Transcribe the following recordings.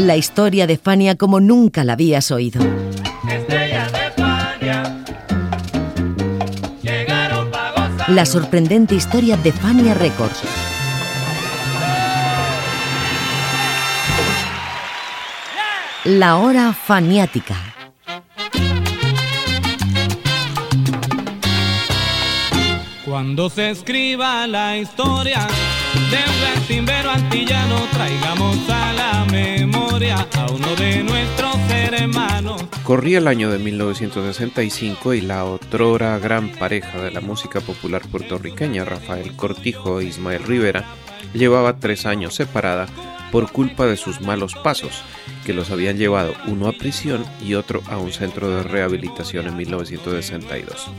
La historia de Fania como nunca la habías oído. La sorprendente historia de Fania Records. La hora faniática. Cuando se escriba la historia de timbero antillano, traigamos a la memoria a uno de nuestros hermanos. Corría el año de 1965 y la otrora gran pareja de la música popular puertorriqueña, Rafael Cortijo e Ismael Rivera, llevaba tres años separada por culpa de sus malos pasos, que los habían llevado uno a prisión y otro a un centro de rehabilitación en 1962.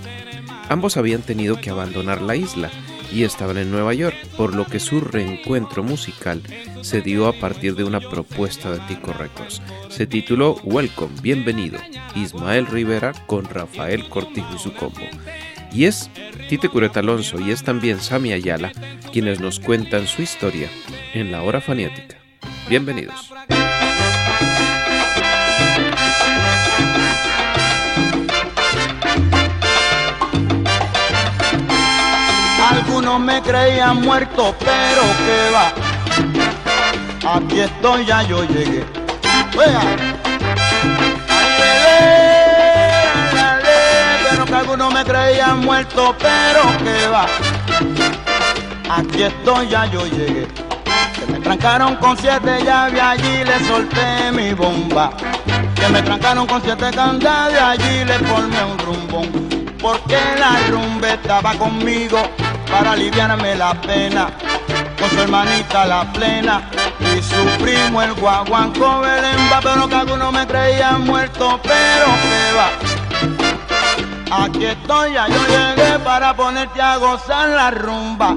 Ambos habían tenido que abandonar la isla y estaban en Nueva York, por lo que su reencuentro musical se dio a partir de una propuesta de Tico Records. Se tituló Welcome, Bienvenido, Ismael Rivera con Rafael Cortijo y su combo. Y es Tite Cureta Alonso y es también Sami Ayala quienes nos cuentan su historia en la hora faniática. Bienvenidos. Algunos me creían muerto, pero que va. Aquí estoy, ya yo llegué. Le, Pero que algunos me creían muerto, pero que va. Aquí estoy, ya yo llegué. Que me trancaron con siete llaves, allí le solté mi bomba. Que me trancaron con siete candados, allí le formé un rumbón. Porque la rumba estaba conmigo para aliviarme la pena. Con su hermanita la plena y su primo el guaguanco Belemba. Pero que algunos me creían muerto, pero que va. Aquí estoy, ya yo llegué para ponerte a gozar la rumba.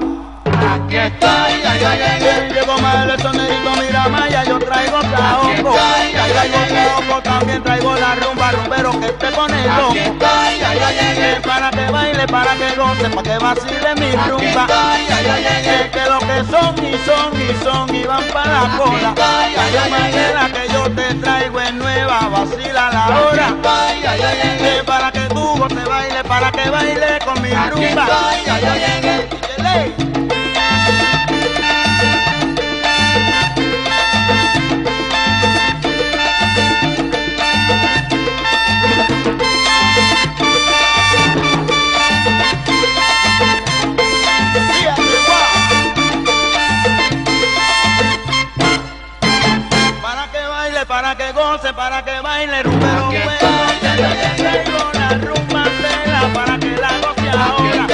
Aquí estoy, ya yo llegué. Llego más el sonerito, mira más, ya yo traigo traoco. Ya traigo traoco, también traigo la rumba, rumbero que te pone loco. Aquí estoy, ya yo llegué. Para que baile, para que goce, para que vacile mi rumba. ya yo llegué. Que lo que son y son y son y van para la cola. Manera que yo te traigo es nueva, vacila la hora. ya yo llegué. Para que tú goce, baile, para que baile con mi rumba. ya yo llegué. Ya yo traigo la rumba tela para que la goce ahora.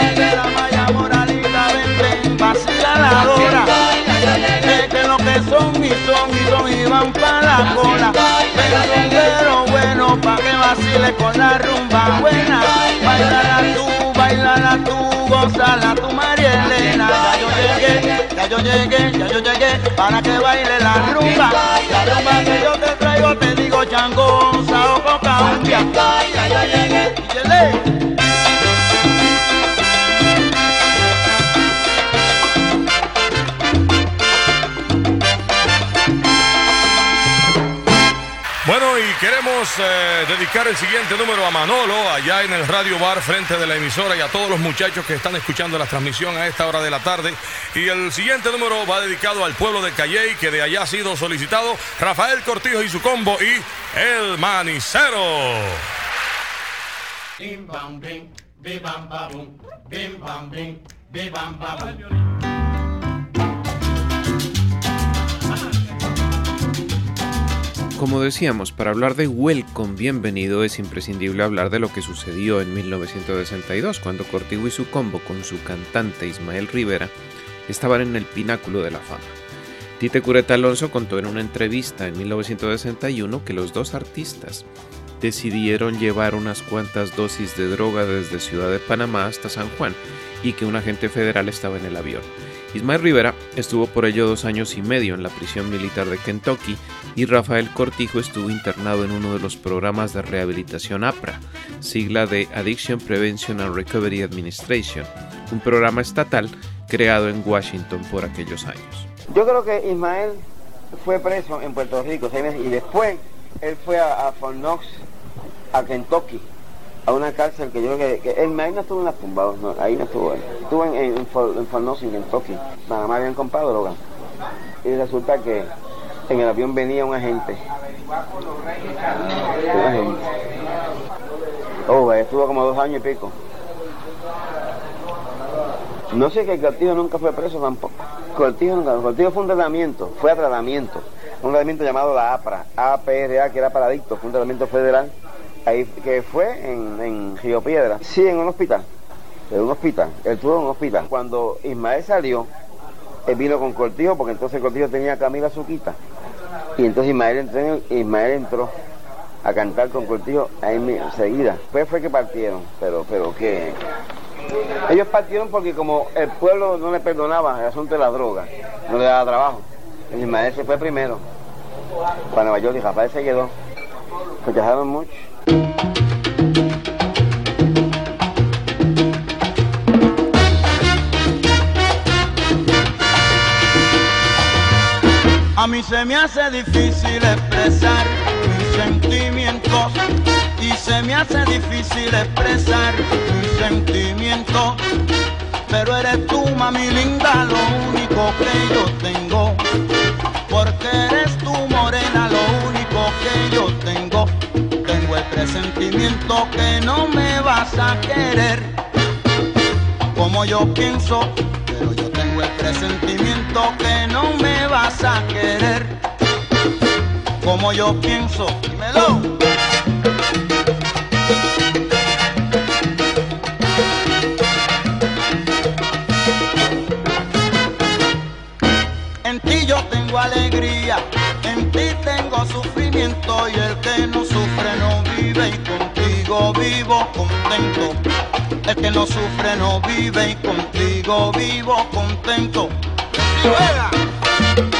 Llegué la maya moralita, ven, ven, vacila la dora. Es que lo que son y son y son y van para la cola. Pero rumbero bueno, pa' que vacile con la rumba buena. Bailala tú, bailala tú, gozala tú, María Elena. Ya yo llegué, ya yo llegué, ya yo llegué, para que baile la rumba. La rumba que yo te traigo, te digo chango, sao, coca. Ya yo llegué, eh, dedicar el siguiente número a Manolo, allá en el Radio Bar, frente de la emisora, y a todos los muchachos que están escuchando la transmisión a esta hora de la tarde. Y el siguiente número va dedicado al pueblo de Calley, que de allá ha sido solicitado Rafael Cortijo y su combo, y El Manicero. Como decíamos, para hablar de Welcome Bienvenido es imprescindible hablar de lo que sucedió en 1962, cuando Cortijo y su combo con su cantante Ismael Rivera estaban en el pináculo de la fama. Tite Cureta Alonso contó en una entrevista en 1961 que los dos artistas decidieron llevar unas cuantas dosis de droga desde Ciudad de Panamá hasta San Juan y que un agente federal estaba en el avión. Ismael Rivera estuvo por ello dos años y medio en la prisión militar de Kentucky y Rafael Cortijo estuvo internado en uno de los programas de rehabilitación APRA, sigla de Addiction Prevention and Recovery Administration, un programa estatal creado en Washington por aquellos años. Yo creo que Ismael fue preso en Puerto Rico y después él fue a, a Fort Knox, a Kentucky, a una cárcel que yo creo que, que Ismael no estuvo en las tumbas, no, ahí no estuvo él. Estuvo en, en, en, Fort, en en. Nada más habían comprado droga. Y resulta que en el avión venía un agente. Un agente. Oh, estuvo como dos años y pico. No sé que Cortijo nunca fue preso tampoco. Cortijo, nunca, Cortijo fue un tratamiento, fue a tratamiento. Un tratamiento llamado la APRA, APRA, que era para adictos, fue un tratamiento federal, ahí, que fue en, en Río Piedra. Sí, en un hospital. En un hospital. Él estuvo en un hospital. Cuando Ismael salió, él vino con Cortijo, porque entonces Cortijo tenía a Camila Suquita. Y entonces Ismael entró, Ismael entró a cantar con Cortijo ahí enseguida. Después fue que partieron, pero, pero que ellos partieron porque como el pueblo no le perdonaba el asunto de la droga, no le daba trabajo. El Ismael se fue primero para Nueva York y Rafael se quedó. Rechazaron mucho. A mí se me hace difícil expresar mis sentimientos y se me hace difícil expresar mis sentimientos. Pero eres tú, mami linda, lo único que yo tengo. Porque eres tú, presentimiento que no me vas a querer. Como yo pienso, pero yo tengo el presentimiento que no me vas a querer. Como yo pienso, dímelo. En ti yo tengo alegría, en ti tengo sufrimiento y el que no que no sufre no vive y contigo vivo contento. ¡Sí,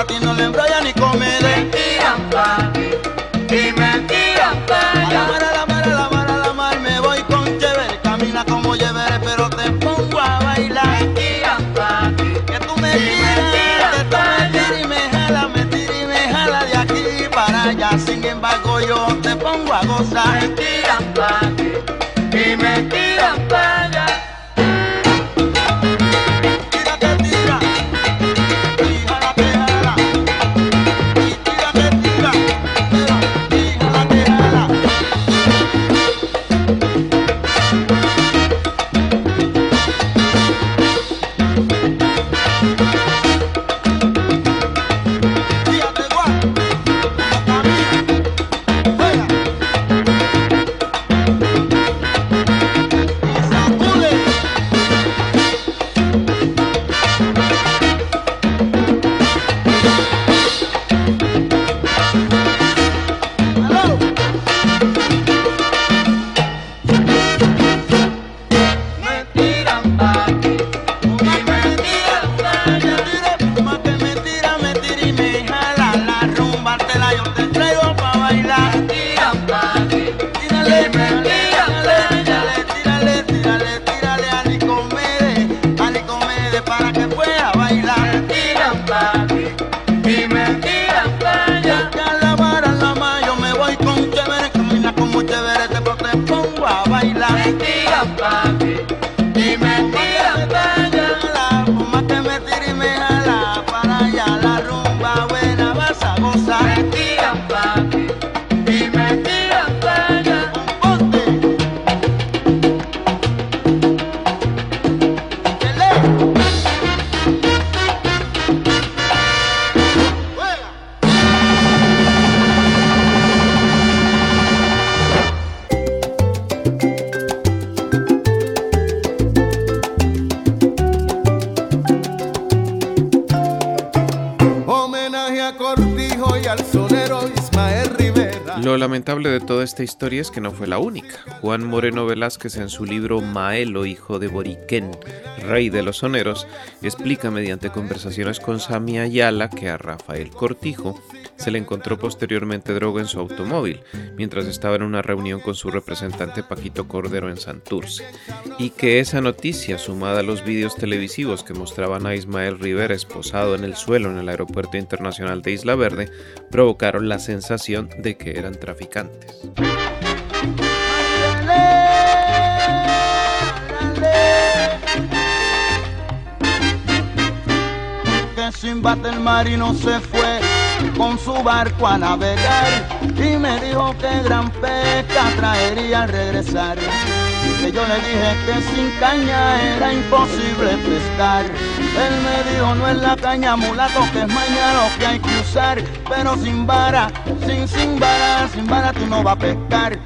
Chocolate y no le embrolla ni come esta historia es que no fue la única. Juan Moreno Velázquez en su libro Maelo, hijo de Boriquén, rey de los soneros, explica mediante conversaciones con Sami Ayala que a Rafael Cortijo se le encontró posteriormente droga en su automóvil mientras estaba en una reunión con su representante Paquito Cordero en Santurce, y que esa noticia, sumada a los vídeos televisivos que mostraban a Ismael Rivera esposado en el suelo en el aeropuerto internacional de Isla Verde, provocaron la sensación de que eran traficantes. Que sin bate el marino se fue con su barco a navegar y me dijo que gran pesca traería al regresar. Que yo le dije que sin caña era imposible pescar. Él me dijo no es la caña mulato que es mañana lo que hay que usar, pero sin vara, sin sin vara, sin vara tú no vas a pescar.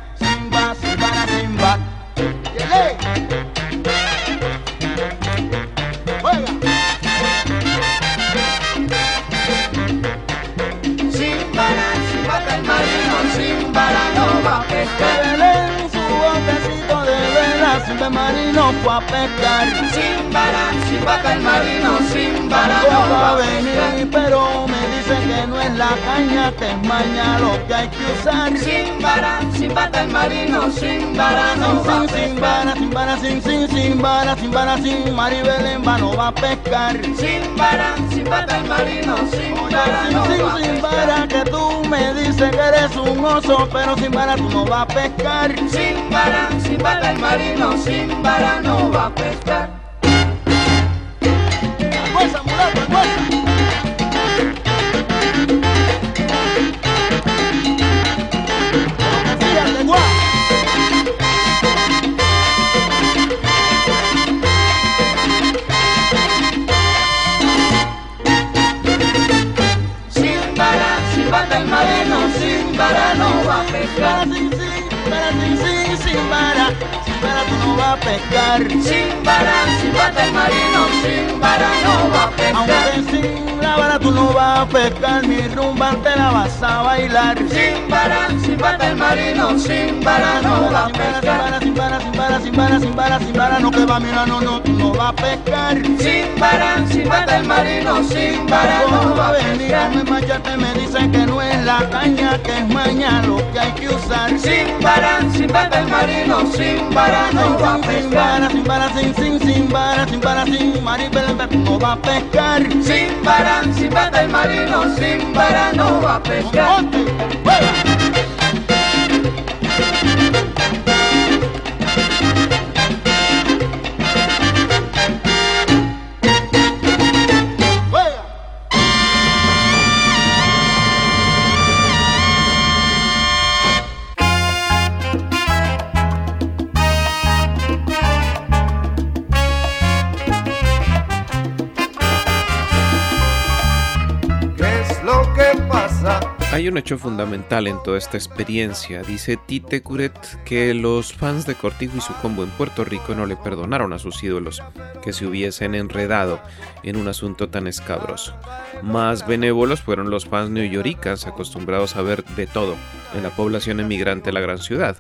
Sin ver marino fue a pescar. Sin vara, sin bate el marino, sin vara No va a pescar. venir, pero me dicen que no es la caña, que es maña lo que hay que usar. Sin vara, sin bate el marino, sin vara no va a Sin, sin, sin pescar. vara, sin vara, sin, sin, sin vara, sin vara, sin Maribel en vano va a pescar. Sin vara, sin bate el marino, sin vara Sin, no sin, va a sin pescar. vara, que tú me dices que eres un oso, pero sin vara tú no vas a pescar. Sin vara, sin bate el marino, sin vara no va a pescar. Fuerza, mulato, fuerza. No va a pescar. Sin, sin, para, sin, sin no vas a pescar. Sin vara, sin bate el marino, sin vara no va a pescar. Aunque sin la vara tú no vas a pescar, mi rumba te la vas a bailar. Sin vara, sin bate el marino, sin vara no va a pescar. sin vara, sin vara, sin vara, sin vara, sin vara, no que va, mira, no, no, tú no vas a pescar. Sin vara, sin bate el marino, sin ¿Cómo no va va a a venir? Me machate, me dicen que no es la caña, que es maña lo que hay que usar. Sin vara, sin bate el marino, sin vara no va a pescar. sin vara, sin, sin, sin vara, sin vara, sin Maribel, no vas a pescar. Sin vara, sin bate el marino, sin vara no va a pescar. Un hecho fundamental en toda esta experiencia. Dice Tite Curet que los fans de Cortijo y su combo en Puerto Rico no le perdonaron a sus ídolos que se hubiesen enredado en un asunto tan escabroso. Más benévolos fueron los fans neoyoricas acostumbrados a ver de todo en la población emigrante de la gran ciudad,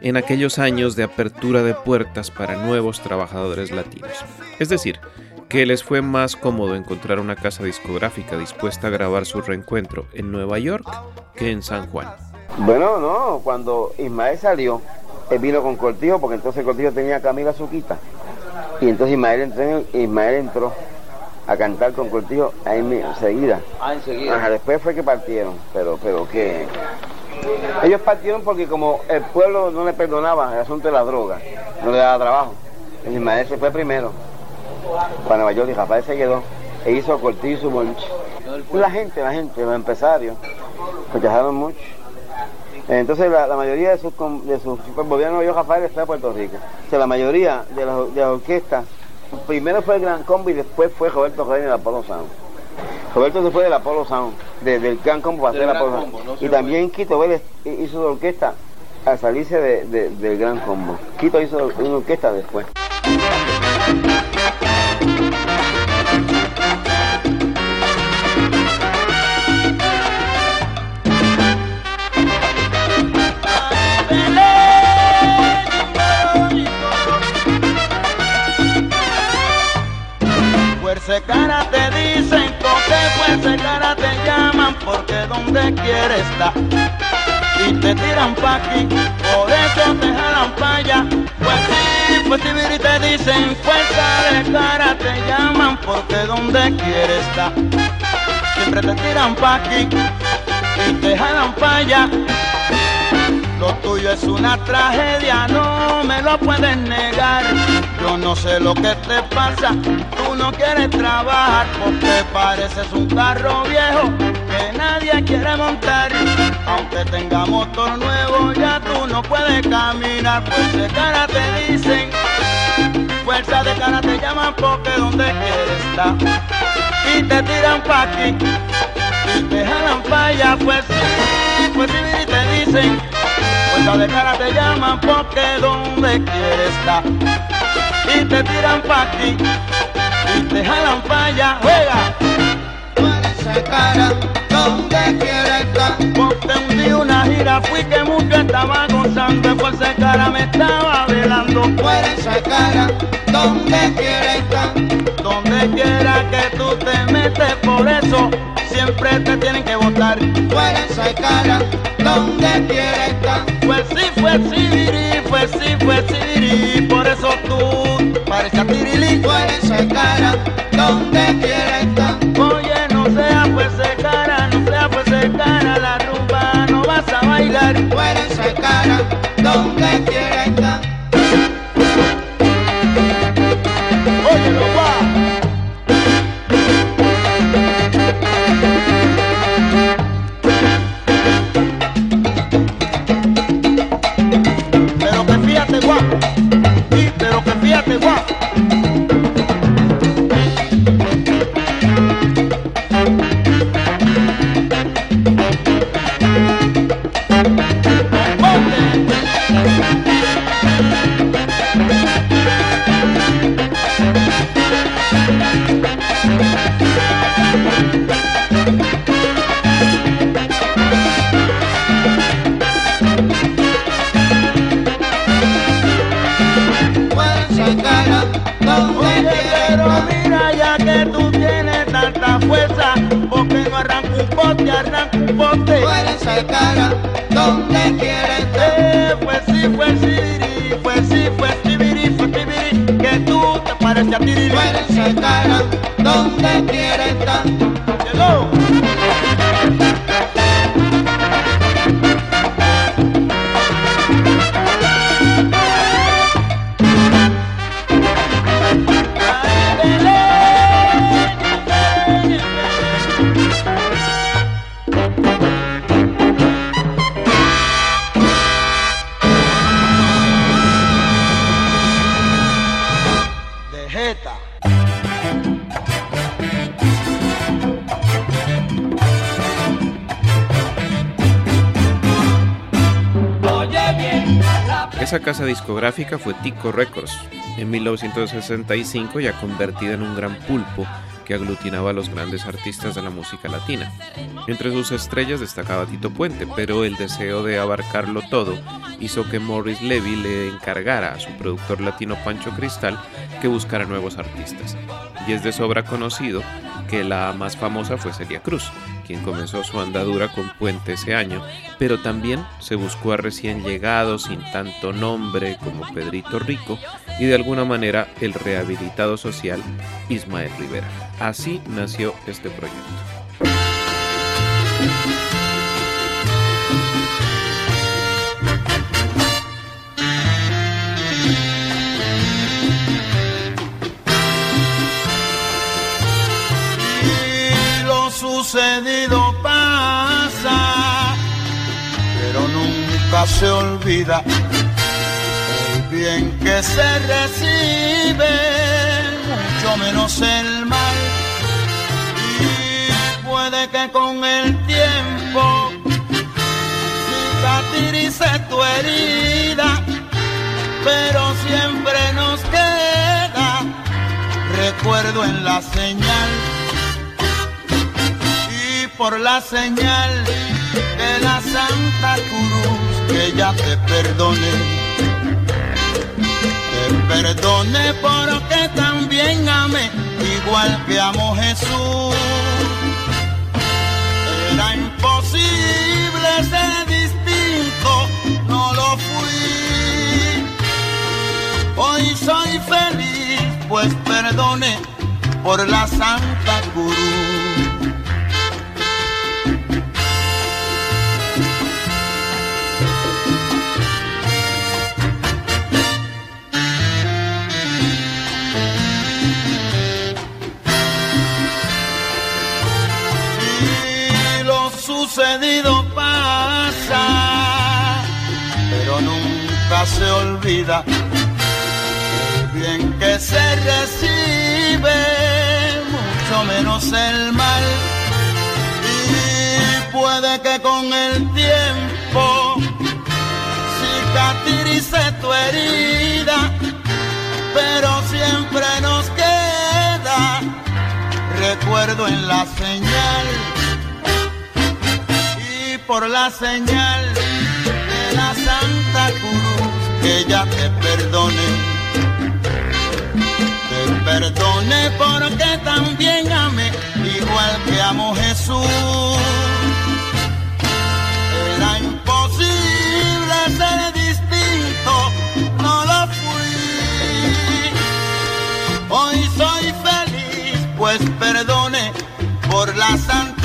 en aquellos años de apertura de puertas para nuevos trabajadores latinos. Es decir, que les fue más cómodo encontrar una casa discográfica dispuesta a grabar su reencuentro en Nueva York que en San Juan. Bueno, no, cuando Ismael salió, él vino con Cortijo, porque entonces Cortijo tenía a Camila Suquita. Y entonces Ismael entró, Ismael entró a cantar con Cortijo ahí enseguida. Ah, enseguida. Ajá, después fue que partieron, pero, pero que... Ellos partieron porque como el pueblo no le perdonaba el asunto de la droga, no le daba trabajo. El Ismael se fue primero para Nueva York y Rafael se quedó e hizo Cortijo y su bonche. La gente, la gente, los empresarios, rechazaron mucho. Entonces la, la mayoría de sus, de sus gobiernos yo Rafael está en Puerto Rico. O sea, la mayoría de las, de las orquestas, primero fue el Gran Combo y después fue Roberto Rey del Apolo Sound. Roberto se fue del Apolo Sound, de- del Gran Combo para hacer el Apolo Sound. No y también Quito Vélez hizo su orquesta al salirse de- de- del Gran Combo. Quito hizo una orquesta después. Y te tiran pa' aquí, por eso te jalan pa' allá. Pues sí, pues sí, y te dicen fuerza de cara, te llaman porque donde quiere estar. Siempre te tiran pa' aquí y te jalan pa' allá. Lo tuyo es una tragedia, no me lo puedes negar. Yo no sé lo que te pasa, tú no quieres trabajar porque pareces un carro viejo que nadie quiere montar. Aunque tenga motor nuevo, ya tú no puedes caminar, pues de cara te dicen. Fuerza de cara te llaman porque donde quieres estar. Y te tiran pa' aquí y te jalan pa' allá, pues pues y te dicen. Fuerza de cara te llaman porque donde quieres estar. Y te tiran pa' aquí y te jalan pa' allá, juega. Cara, donde quiere estar. Porque un día una gira fui que mucho estaba gozando, fuerza de cara me estaba velando. Fuerza cara, donde quiere estar. Donde quiera que tú te metes, por eso siempre te tienen que votar. Fuerza cara, donde quiere estar. Pues sí, fue Sibiri, pues sí, fue Sibiri, por eso tú pareces Tirilí. Fuerza cara, donde quiere Fuerza cara, donde poste. Fuerza cara, donde quiere estar. Eh, pues sí, fue Sibiri, pues sí, fue Sibiri, fue Sibiri, que tú te pareces a Tiriri. Fuerza cara, donde quiere estar. Esa casa discográfica fue Tico Records, en 1965 ya convertida en un gran pulpo que aglutinaba a los grandes artistas de la música latina. Entre sus estrellas destacaba Tito Puente, pero el deseo de abarcarlo todo hizo que Morris Levy le encargara a su productor latino Pancho Cristal que buscara nuevos artistas. Y es de sobra conocido que la más famosa fue Celia Cruz, quien comenzó su andadura con Puente ese año, pero también se buscó a recién llegados sin tanto nombre como Pedrito Rico y de alguna manera el rehabilitado social Ismael Rivera. Así nació este proyecto. Sucedido pasa, pero nunca se olvida el bien que se recibe, mucho menos el mal. Y puede que con el tiempo cicatrice tu herida, pero siempre nos queda recuerdo en la señal por la señal de la Santa Cruz que ya te perdone te perdone porque también amé igual que amo Jesús era imposible ser distinto, no lo fui. Hoy soy feliz, pues perdone por la Santa Cruz. Se olvida bien que se recibe, mucho menos el mal. Y puede que con el tiempo cicatrice tu herida, pero siempre nos queda recuerdo en la señal y por la señal que ella te perdone. Te perdone porque también amé igual que amo Jesús. Era imposible ser distinto no lo fui. Hoy soy feliz pues perdone por la Santa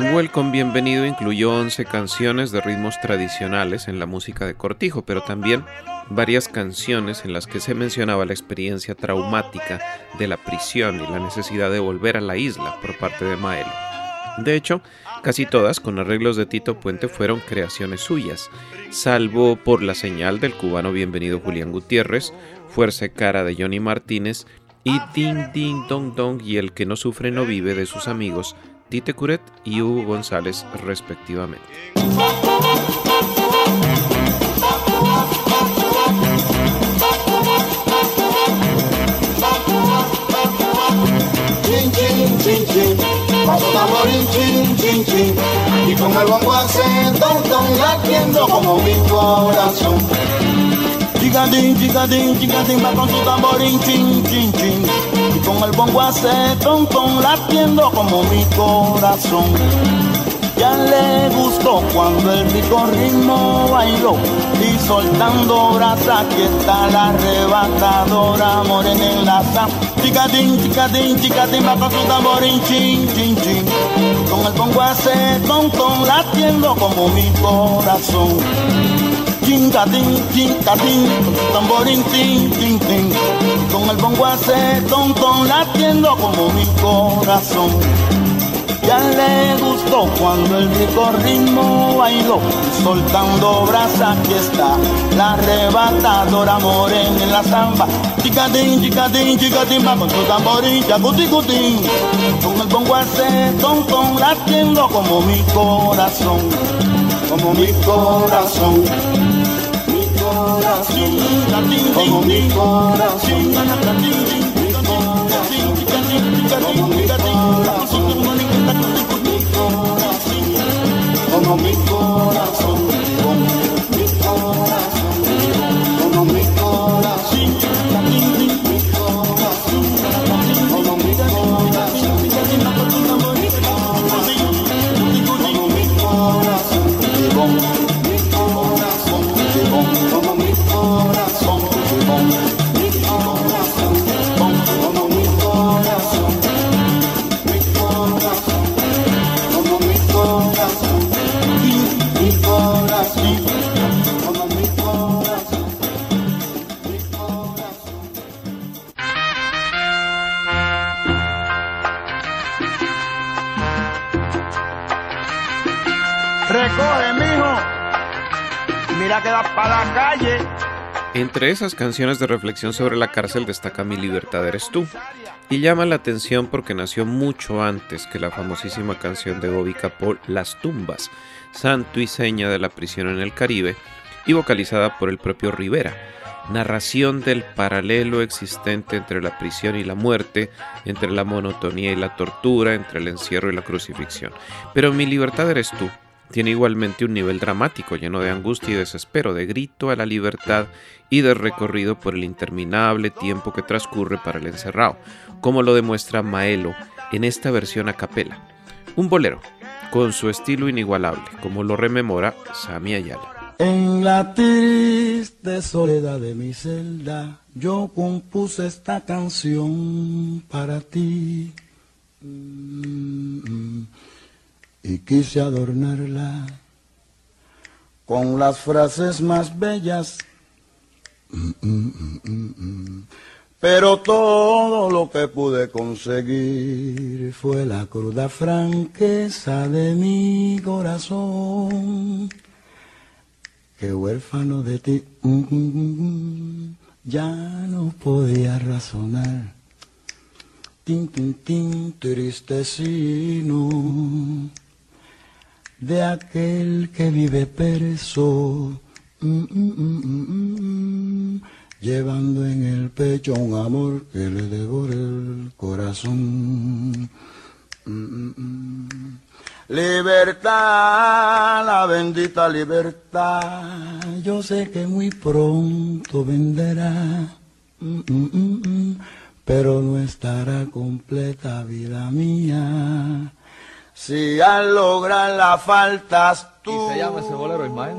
De Welcome Bienvenido incluyó 11 canciones de ritmos tradicionales en la música de Cortijo, pero también varias canciones en las que se mencionaba la experiencia traumática de la prisión y la necesidad de volver a la isla por parte de Maelo. De hecho, casi todas con arreglos de Tito Puente fueron creaciones suyas, salvo por la señal del cubano bienvenido Julián Gutiérrez, Fuerza Cara de Johnny Martínez y Ding Ding Dong Dong y El que no sufre no vive de sus amigos Tite Curet y Hugo González respectivamente. Y con el bongo hace don, don, latiendo como mi corazón. Chicatín, chicatín, chicatín, va con su tamborín, chin, chin, chin. Con el bongo hace ton, latiendo como mi corazón. Ya le gustó cuando el rico ritmo bailó y soltando brasa, aquí está la arrebatadora morena en la sal. Chicatín, chicatín, chicatín, va con su tamborín, chin, chin, chin. Con el bongo hace ton, ton, latiendo como mi corazón. Chingatín, chingatín, con su tamborín, tin, tin, tin. Con el bongo hace ton, ton, latiendo como mi corazón. Ya le gustó cuando el rico ritmo bailó, soltando brasa, aquí está la arrebatadora morena en la samba. Chicatín, chicatín, chicatín, va con su tamborín, chacuticutín. Con el bongo hace ton, ton, latiendo como mi corazón, como mi corazón. Mi corazón, como mi corazón, mi corazón, como mi corazón como mi corazón, Para la calle. Entre esas canciones de reflexión sobre la cárcel destaca Mi libertad eres tú, y llama la atención porque nació mucho antes que la famosísima canción de Bobby Capó Las tumbas, santo y seña de la prisión en el Caribe, y vocalizada por el propio Rivera, narración del paralelo existente entre la prisión y la muerte, entre la monotonía y la tortura, entre el encierro y la crucifixión. Pero mi libertad eres tú. Tiene igualmente un nivel dramático lleno de angustia y desespero, de grito a la libertad y de recorrido por el interminable tiempo que transcurre para el encerrado, como lo demuestra Maelo en esta versión a capela. Un bolero, con su estilo inigualable, como lo rememora Sami Ayala. En la triste soledad de mi celda, yo compuse esta canción para ti. Mm, y quise adornarla con las frases más bellas. Mm, pero todo lo que pude conseguir fue la cruda franqueza de mi corazón. Que huérfano de ti. Mm, mm, mm, ya no podía razonar. Tin, tin, tin, tristecino de aquel que vive preso, llevando en el pecho un amor que le devora el corazón. Libertad, la bendita libertad, yo sé que muy pronto mm, mm, mm, pero no estará completa vida mía. Si al lograr la faltas tú. ¿Y se llama ese bolero Ismael?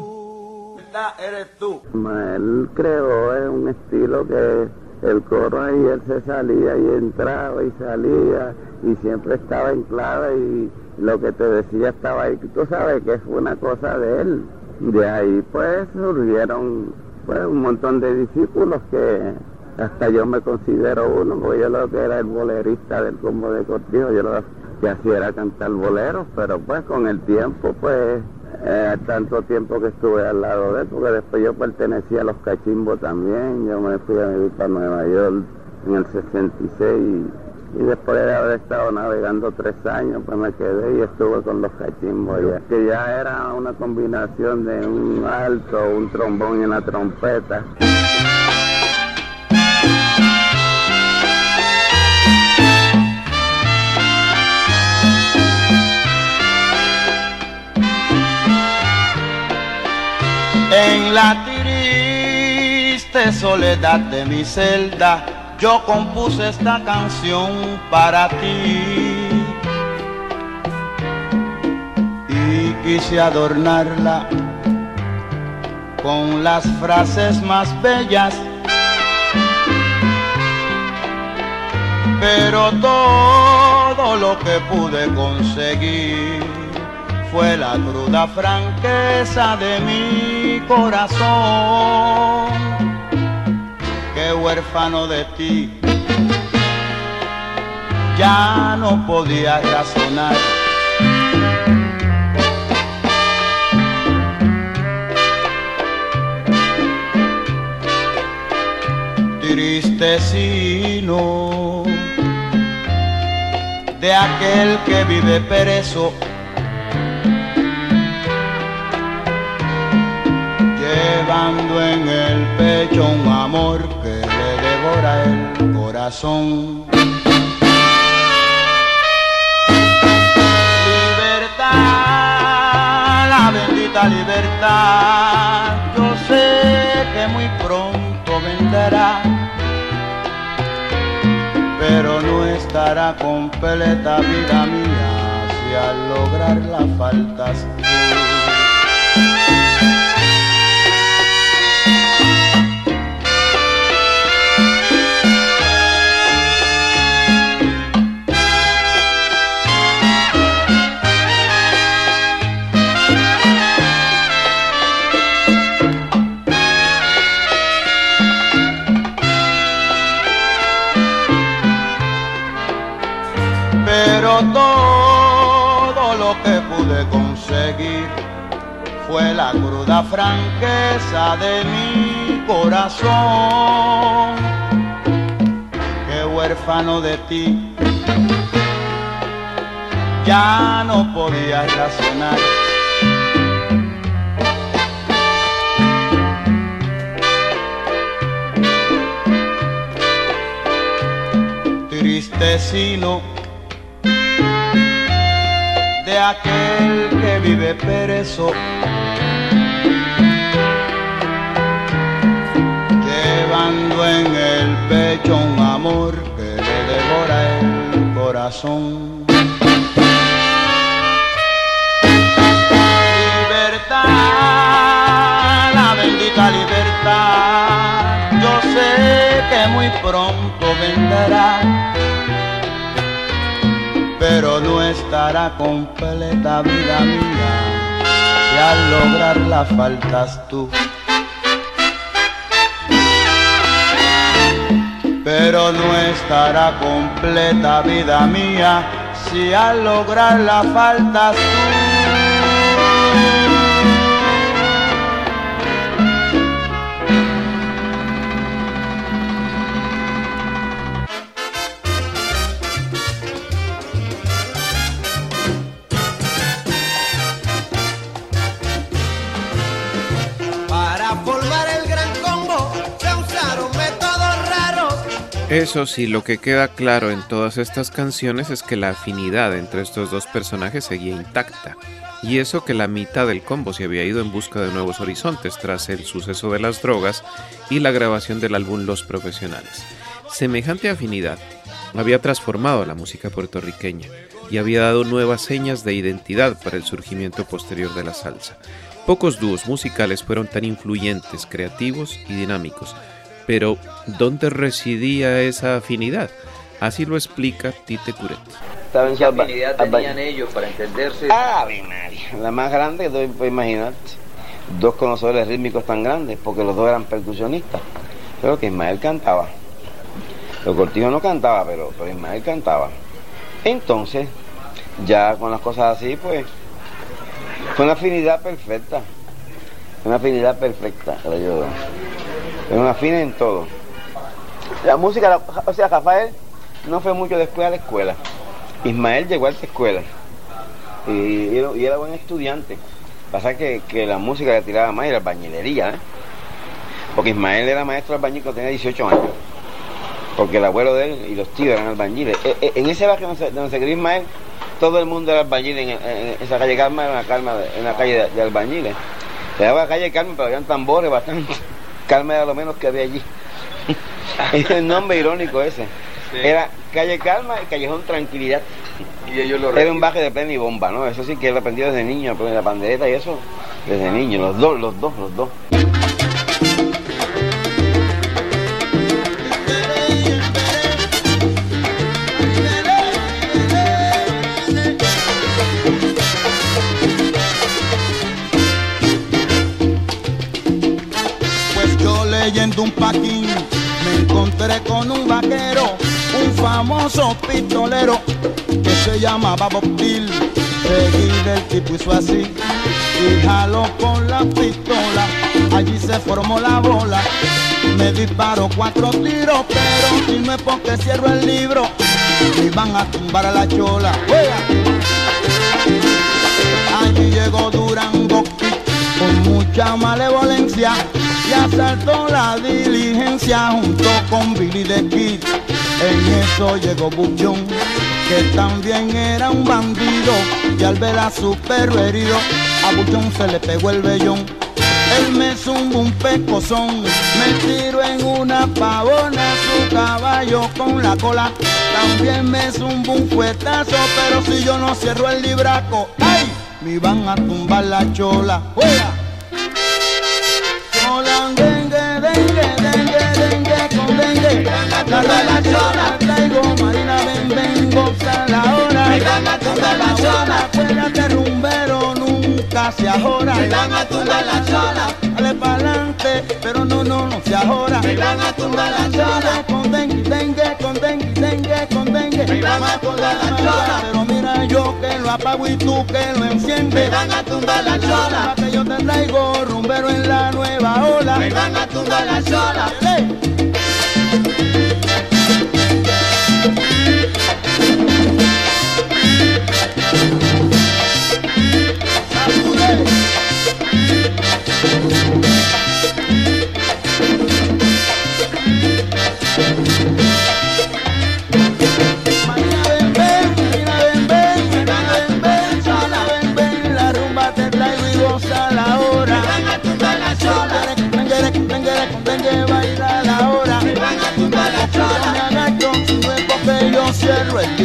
Eres tú. Ismael creó es un estilo que el coro ahí él se salía y entraba y salía y siempre estaba en clave y lo que te decía estaba ahí, tú sabes que fue una cosa de él. De ahí pues surgieron pues, un montón de discípulos que hasta yo me considero uno, porque yo lo que era el bolerista del combo de Cortijo, yo lo que hacía era cantar boleros, pero pues con el tiempo pues eh, tanto tiempo que estuve al lado de él, porque después yo pertenecía a los cachimbos también, yo me fui a vivir para Nueva York en el 66 y después de haber estado navegando tres años, pues me quedé y estuve con los cachimbos ya, que ya era una combinación de un alto, un trombón y una trompeta. En la triste soledad de mi celda, yo compuse esta canción para ti y quise adornarla con las frases más bellas. Pero todo lo que pude conseguir fue la cruda franqueza de mi corazón huérfano de ti, ya no podía razonar. Tristecino de aquel que vive perezo llevando en el pecho un amor que el corazón. Libertad, la bendita libertad, yo sé que muy pronto vendrá, pero no estará completa vida mía si al lograr la faltas todo lo que pude conseguir fue la cruda franqueza de mi corazón. Que huérfano de ti, ya no podía razonar. Tristecino aquel que vive perezo. Llevando en el pecho un amor que le devora el corazón. Libertad, la bendita libertad, yo sé que muy pronto vendrá pero no estará completa vida mía si al lograrla faltas tú. Pero no estará completa vida mía si al lograrla faltas tú. Eso sí, lo que queda claro en todas estas canciones es que la afinidad entre estos dos personajes seguía intacta. Y eso que la mitad del combo se había ido en busca de nuevos horizontes tras el suceso de las drogas y la grabación del álbum Los Profesionales. Semejante afinidad había transformado la música puertorriqueña y había dado nuevas señas de identidad para el surgimiento posterior de la salsa. Pocos dúos musicales fueron tan influyentes, creativos y dinámicos, pero ¿dónde residía esa afinidad? Así lo explica Tite Curet. Estaba en ¿Qué alba- tenían ellos para entenderse? Ave María, la más grande que tú puedes imaginarte. Dos conocedores rítmicos tan grandes, porque los dos eran percusionistas. Pero que Ismael cantaba. Los Cortijo no cantaba, pero, pero Ismael cantaba. Entonces, ya con las cosas así, pues, fue una afinidad perfecta. Una afinidad perfecta, creo yo. Una afina en todo. La música, la- o sea, Rafael no fue mucho de a escuela. Ismael llegó a esta escuela y, era, buen estudiante. Pasa que, que la música le tiraba más y la albañilería, ¿eh? Porque Ismael era maestro albañil cuando tenía 18 años. Porque el abuelo de él y los tíos eran albañiles. E- e- En ese barrio donde se, donde se Ismael, todo el mundo era albañil. En, en- en esa calle Carmen era una, calma de- una calle de, albañiles. Se llamaba calle Carmen, pero habían tambores bastante. Carmen era lo menos que había allí. es el nombre irónico ese. Era calle Calma y callejón Tranquilidad. Y ellos lo Era un baje de plena y bomba, ¿no? Eso sí que lo aprendí desde niño, pero la pandereta y eso, desde niño, los dos, los dos, los dos. Paquín me encontré con un vaquero, un famoso pistolero que se llamaba Bob Bill. Seguí del tipo hizo así y jaló con la pistola. Allí se formó la bola. Me disparó cuatro tiros, pero si no es porque cierro el libro, me van a tumbar a la chola. Allí llegó Durango con mucha malevolencia y asaltó la diligencia junto con Billy the Kid. En eso llegó Buchón, que también era un bandido y al ver a su perro herido, a Buchón se le pegó el vellón. Él me zumbó un pecozón, me tiró en una pavona su caballo con la cola. También me zumbó un fuetazo, pero si yo no cierro el libraco, ¡ay! Me van a tumbar la chola. Van a tumbar la chola. Acuérdate, rumbero, nunca se ahora. Me van a tumbar la chola. Dale pa'lante, pero no, no, no se ahora. Me van a tumbar la chola. Con dengue, dengue, con dengue, dengue, con dengue. Me van a tumbar la chola. Pero mira yo que lo apago y tú que lo enciendes. Me van a tumbar la chola. Que yo te traigo rumbero en la nueva ola. Me van a tumbar la chola.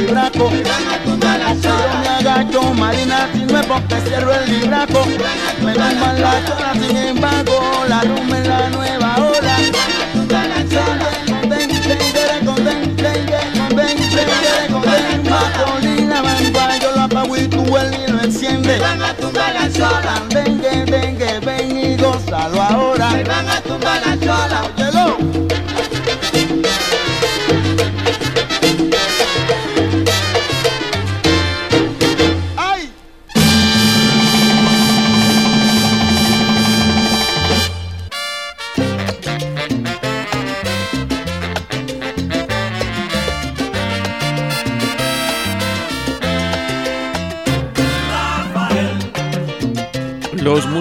Libraco. Yo me agacho, Marina, si no es porque cierro el libraco. Me tumban la chola, sin embargo, la rumba en la nueva ola.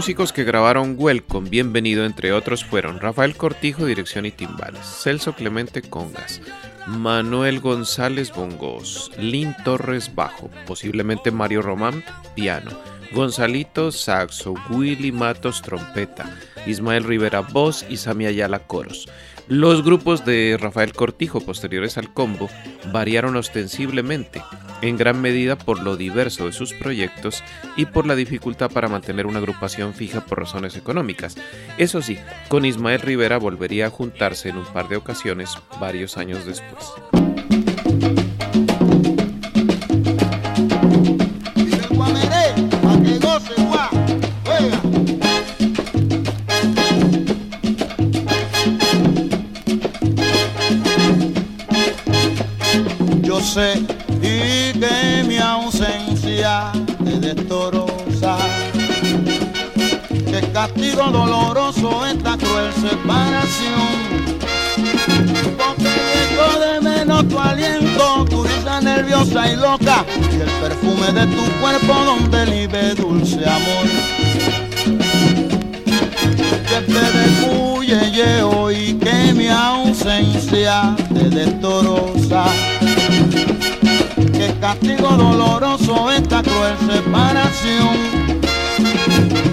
Músicos que grabaron Welcome, Bienvenido, entre otros, fueron Rafael Cortijo, dirección y timbales, Celso Clemente Congas, Manuel González Bongos, Lin Torres Bajo, posiblemente Mario Román Piano, Gonzalito Saxo, Willy Matos Trompeta, Ismael Rivera Voz y Sami Ayala Coros. Los grupos de Rafael Cortijo posteriores al combo variaron ostensiblemente, en gran medida por lo diverso de sus proyectos y por la dificultad para mantener una agrupación fija por razones económicas. Eso sí, con Ismael Rivera volvería a juntarse en un par de ocasiones varios años después. Y que mi ausencia te destroza, que castigo doloroso esta cruel separación. Porque de menos tu aliento, tu risa nerviosa y loca, y el perfume de tu cuerpo donde vive dulce amor. Que te descuye hoy que mi ausencia te destroza. Castigo doloroso esta cruel separación.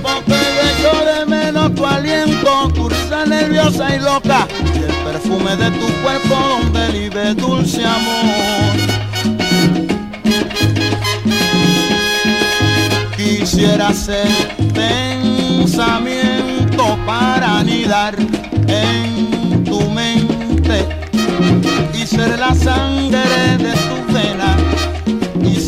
Porque yo de menos tu aliento, tu risa nerviosa y loca, y el perfume de tu cuerpo donde vive dulce amor. Quisiera ser pensamiento para anidar en tu mente y ser la sangre de tu vena y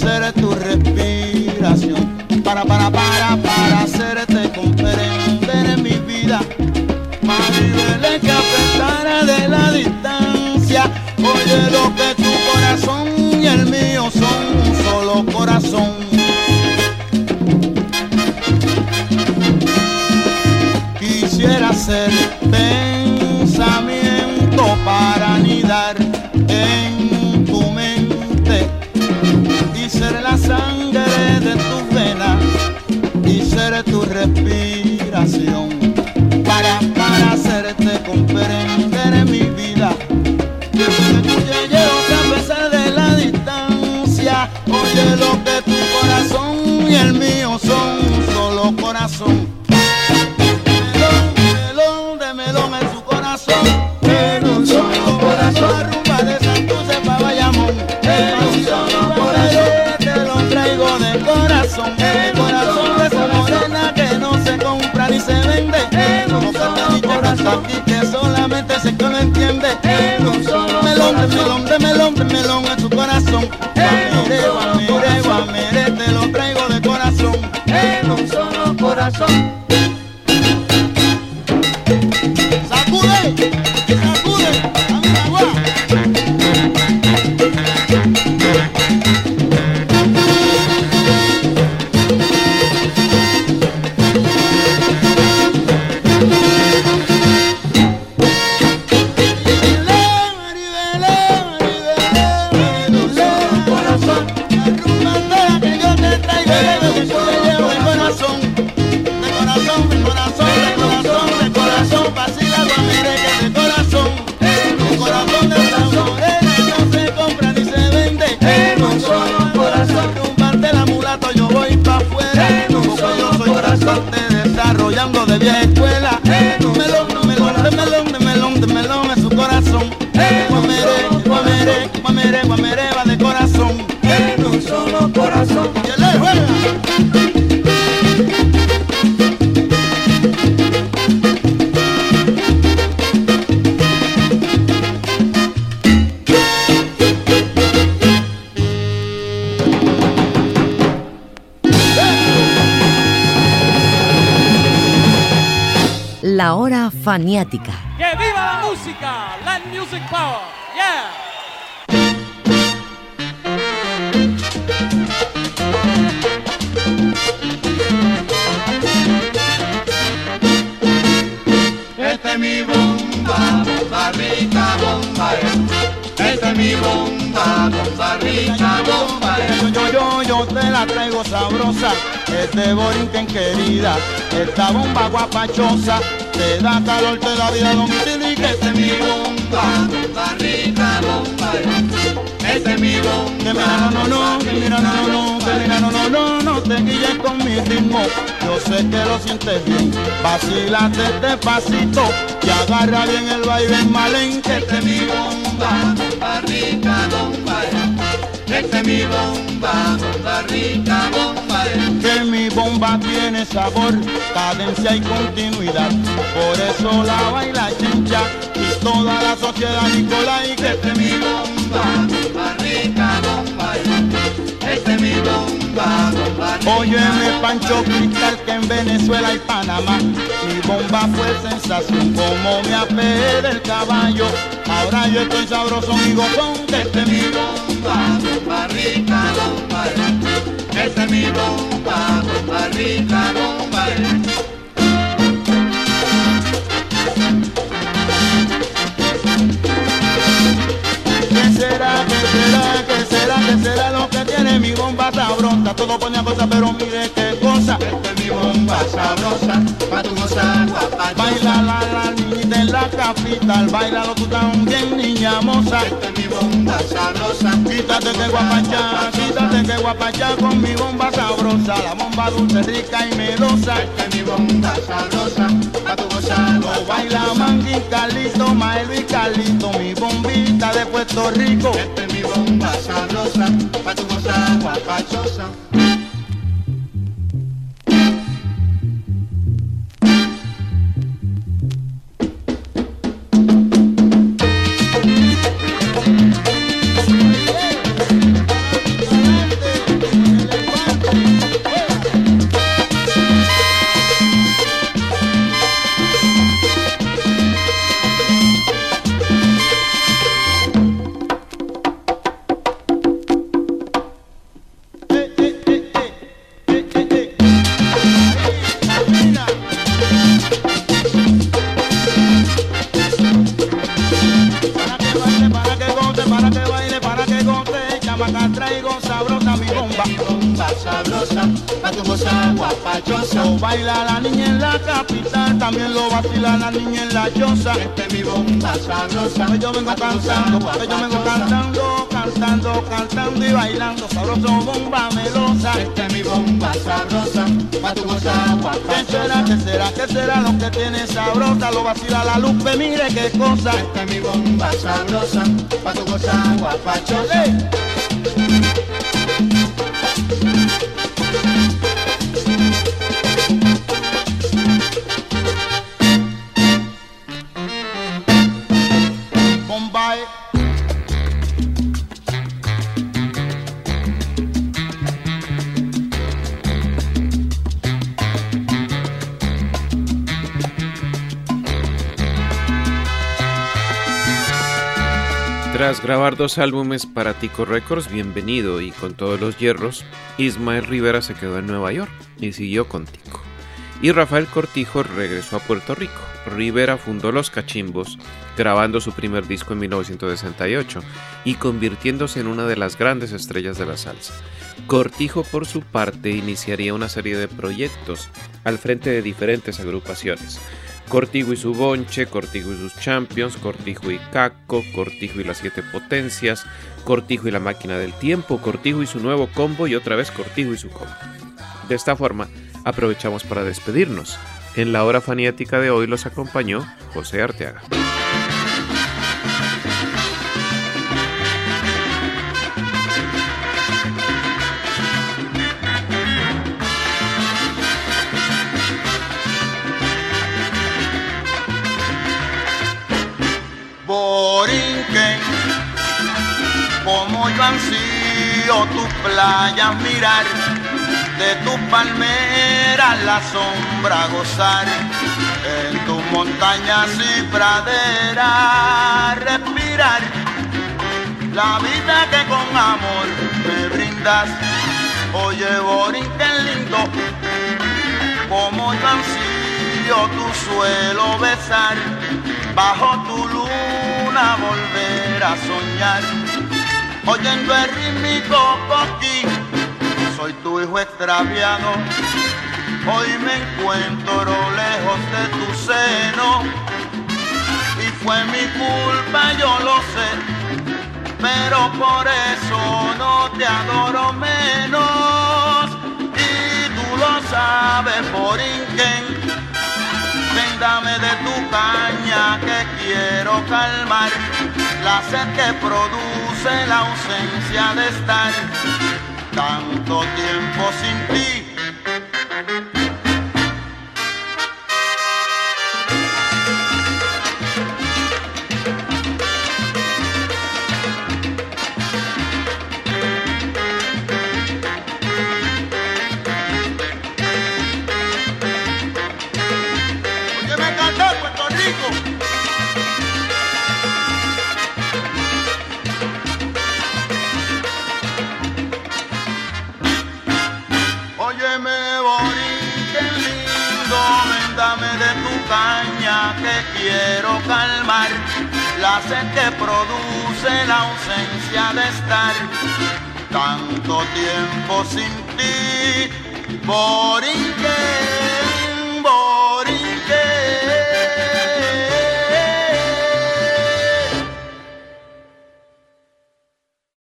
ser tu respiración para, para, para, para hacerte comprender en mi vida. Maribel, que a pesar de la distancia, oye lo que tu corazón y el mío son un solo corazón. Quisiera ser y que solamente se que lo entiende. En un solo melón melón de melón de melón en su corazón. Guamire guamire guamire te lo traigo de corazón. En un solo corazón de vieja faniática. ¡Que viva la música! Land Music Power. Yeah. Esta es mi bomba, bomba rica, bomba Esta es mi bomba, bomba rica, bomba Yo, yo, yo, yo te la traigo sabrosa, es de Borinquen querida, esta bomba guapachosa, te da calor, te da vida, domicilio y que Esta es mi bomba, bomba rica, bomba Esta es mi bomba Que mira, no, no, no, que mira, no, no, no, que mira, no, no, no, no te guilles con mi ritmo. Yo sé que lo sientes bien, vacílate despacito y agarra bien el baile en malenque. Esta es mi bomba, bomba rica, bomba Esta es mi bomba, bomba rica, bomba Que mi bomba tiene sabor, cadencia y continuidad. Por eso la baila chincha y toda la sociedad Nicolai. Que Esta es mi bomba, bomba rica, bomba Esta es mi bomba, bomba rica Óyeme Pancho Cristal que en Venezuela y Panamá Mi bomba fue sensación como me apeé del caballo Ahora yo estoy sabroso mi gozón que Esta es mi bomba Esta es mi bomba, bomba rica, bomba ¿Qué será, qué será, qué será, qué será lo que tiene mi bomba sabrosa? Todo pone a cosa pero mire qué cosa Esta es mi bomba sabrosa, pa' tu gozar Baila la, la niñita en la capital Bailalo tú también niña moza sabrosa Quítate que guapachá, quítate que guapachá con mi bomba sabrosa, la bomba dulce, rica y melosa. Es mi bomba sabrosa, pa' tu gozar Lo baila Mangui, Carlito, Maelo y Carlito, mi bombita de Puerto Rico. Esta es mi bomba sabrosa, pa' tu gozar guapachosa cosa. Esta es mi bomba sabrosa, pa' tu gozar guapachosa álbumes para Tico Records, Bienvenido y Con todos los hierros, Ismael Rivera se quedó en Nueva York y siguió con Tico. Y Rafael Cortijo regresó a Puerto Rico. Rivera fundó Los Cachimbos, grabando su primer disco en 1968 y convirtiéndose en una de las grandes estrellas de la salsa. Cortijo, por su parte, iniciaría una serie de proyectos al frente de diferentes agrupaciones. Cortijo y su Bonche, Cortijo y sus Champions, Cortijo y Caco, Cortijo y las Siete Potencias, Cortijo y la Máquina del Tiempo, Cortijo y su nuevo combo y otra vez Cortijo y su combo. De esta forma, aprovechamos para despedirnos. En la hora faniática de hoy los acompañó José Arteaga. Ansío tus playas mirar, de tus palmeras la sombra gozar, en tu montañas y praderas, respirar la vida que con amor me brindas. Oye, Borinquen lindo, como yo ansío tu suelo besar, bajo tu luna volver a soñar, oyendo el rítmico coquí, soy tu hijo extraviado, hoy me encuentro lejos de tu seno, y fue mi culpa, yo lo sé pero por eso no te adoro menos. Y tú lo sabes, por Inquen. Ven, dame de tu caña que quiero calmar la sed que produce la ausencia de estar tanto tiempo sin ti. La sed que produce la ausencia de estar tanto tiempo sin ti, Borinquen.